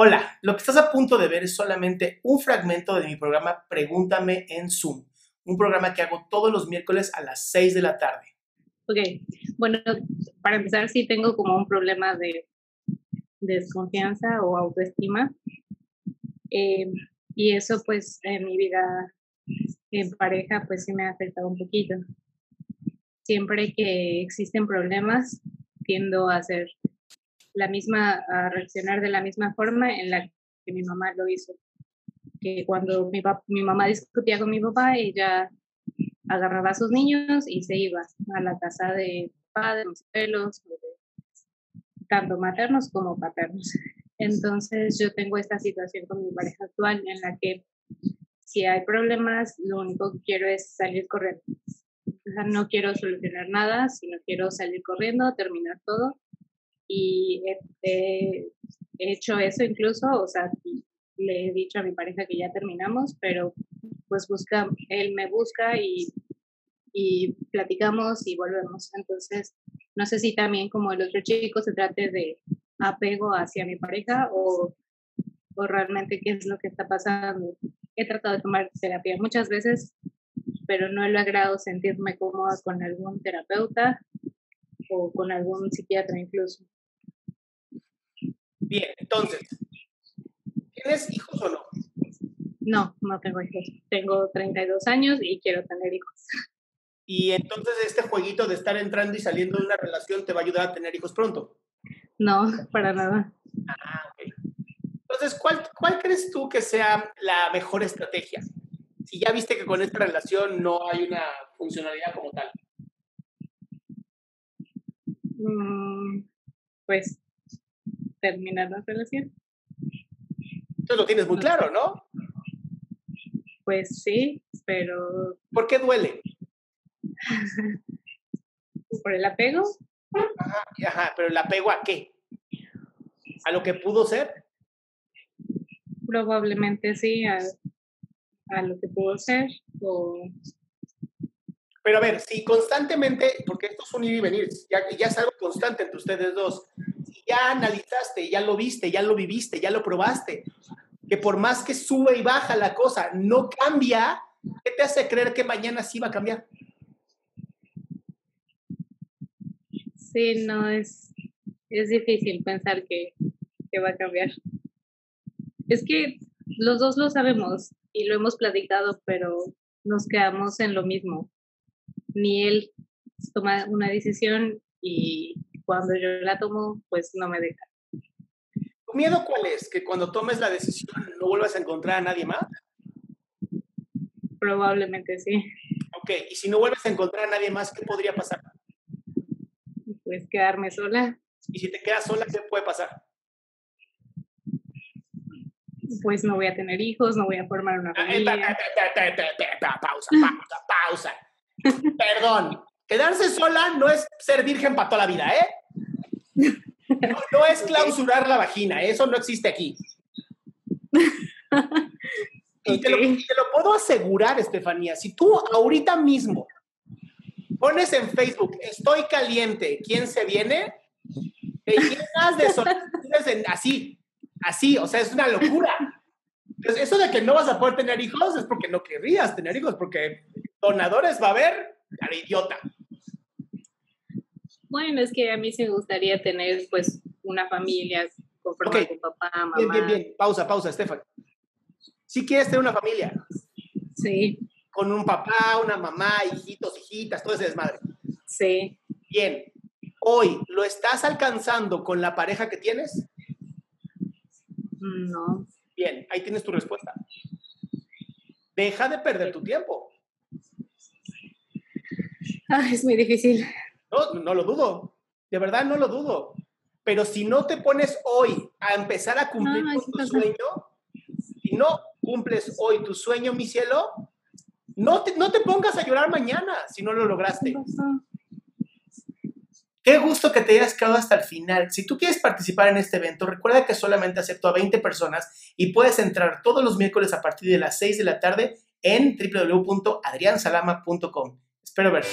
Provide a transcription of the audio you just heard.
Hola, lo que estás a punto de ver es solamente un fragmento de mi programa Pregúntame en Zoom, un programa que hago todos los miércoles a las 6 de la tarde. Ok, bueno, para empezar sí tengo como un problema de desconfianza o autoestima eh, y eso pues en mi vida en pareja pues sí me ha afectado un poquito. Siempre que existen problemas tiendo a hacer la misma, a reaccionar de la misma forma en la que mi mamá lo hizo. Que cuando mi, mi mamá discutía con mi papá, ella agarraba a sus niños y se iba a la casa de padres, pelos, tanto maternos como paternos. Entonces yo tengo esta situación con mi pareja actual en la que si hay problemas, lo único que quiero es salir corriendo. O sea, no quiero solucionar nada, sino quiero salir corriendo, terminar todo y he, hecho eso incluso, o sea, le he dicho a mi pareja que ya terminamos, pero pues busca, él me busca y, y platicamos y volvemos. Entonces, no sé si también como el otro chico se trate de apego hacia mi pareja o, o realmente qué es lo que está pasando. He tratado de tomar terapia muchas veces, pero no he logrado sentirme cómoda con algún terapeuta o con algún psiquiatra incluso. Bien, entonces, ¿tienes hijos o no? No, no tengo hijos. Tengo 32 años y quiero tener hijos. Y entonces este jueguito de estar entrando y saliendo de una relación te va a ayudar a tener hijos pronto. No, para nada. Ah, ok. Entonces, ¿cuál, ¿cuál crees tú que sea la mejor estrategia? Si ya viste que con esta relación no hay una funcionalidad como tal. Mm, pues terminar la relación. Entonces lo tienes muy claro, ¿no? Pues sí, pero... ¿Por qué duele? ¿Por el apego? Ajá, ajá, pero el apego a qué? ¿A lo que pudo ser? Probablemente sí, a, a lo que pudo ser. O... Pero a ver, si constantemente, porque esto es un ir y venir, ya, ya es algo constante entre ustedes dos, ya analizaste, ya lo viste, ya lo viviste, ya lo probaste, que por más que sube y baja la cosa, no cambia, ¿qué te hace creer que mañana sí va a cambiar? Sí, no, es, es difícil pensar que, que va a cambiar. Es que los dos lo sabemos y lo hemos platicado, pero nos quedamos en lo mismo. Ni él toma una decisión y cuando yo la tomo, pues no me deja. ¿Tu miedo cuál es? ¿Que cuando tomes la decisión no vuelvas a encontrar a nadie más? Probablemente sí. Ok, y si no vuelves a encontrar a nadie más, ¿qué podría pasar? Pues quedarme sola. ¿Y si te quedas sola, qué puede pasar? Pues no voy a tener hijos, no voy a formar una familia. Pausa, pausa, pausa. Perdón, quedarse sola no es ser virgen para toda la vida, ¿eh? No, es clausurar la vagina, eso no existe aquí. Y te, lo, puedo asegurar, Estefanía, si tú ahorita mismo pones en Facebook, estoy caliente, ¿quién se viene? Te llenas de solicitudes así, así, o sea, es una locura. Entonces, eso de que no vas a poder tener hijos es porque no querrías tener hijos, porque donadores va a haber, al idiota. Bueno, es que a mí sí me gustaría tener pues una familia conformada con papá, mamá. Bien, bien, bien. Pausa, pausa, Estefan. ¿Sí quieres tener una familia? Sí. Con un papá, una mamá, hijitos, hijitas, todo ese desmadre. Sí. Bien. Hoy, ¿lo estás alcanzando con la pareja que tienes? No. Bien, ahí tienes tu respuesta. Deja de perder tu tiempo. Ah, es muy difícil. No, no lo dudo. De verdad no lo dudo. Pero si no te pones hoy a empezar a cumplir tu sueño, si no cumples hoy tu sueño, mi cielo, no te, no te pongas a llorar mañana si no lo lograste. Qué gusto que te hayas quedado hasta el final. Si tú quieres participar en este evento, recuerda que solamente acepto a 20 personas y puedes entrar todos los miércoles a partir de las 6 de la tarde en www.adriansalama.com. Espero verte.